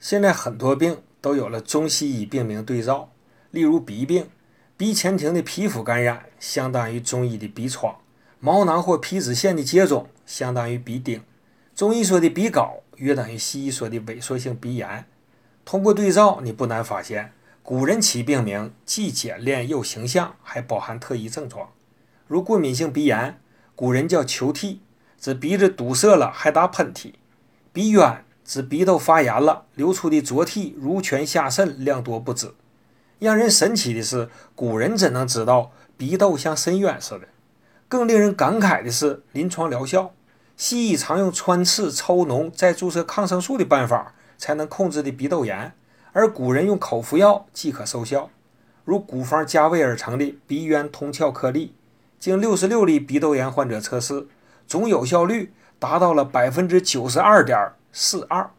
现在很多病都有了中西医病名对照，例如鼻病，鼻前庭的皮肤感染相当于中医的鼻疮；毛囊或皮脂腺的结肿相当于鼻钉；中医说的鼻高约等于西医说的萎缩性鼻炎。通过对照，你不难发现，古人起病名既简练又形象，还包含特异症状。如过敏性鼻炎，古人叫球涕，指鼻子堵塞了还打喷嚏；鼻渊指鼻窦发炎了，流出的浊涕如泉下渗，量多不止。让人神奇的是，古人怎能知道鼻窦像深渊似的？更令人感慨的是，临床疗效，西医常用穿刺、抽脓、再注射抗生素的办法才能控制的鼻窦炎，而古人用口服药即可收效。如古方加味而成的鼻渊通窍颗粒，经六十六例鼻窦炎患者测试，总有效率达到了百分之九十二点。四二。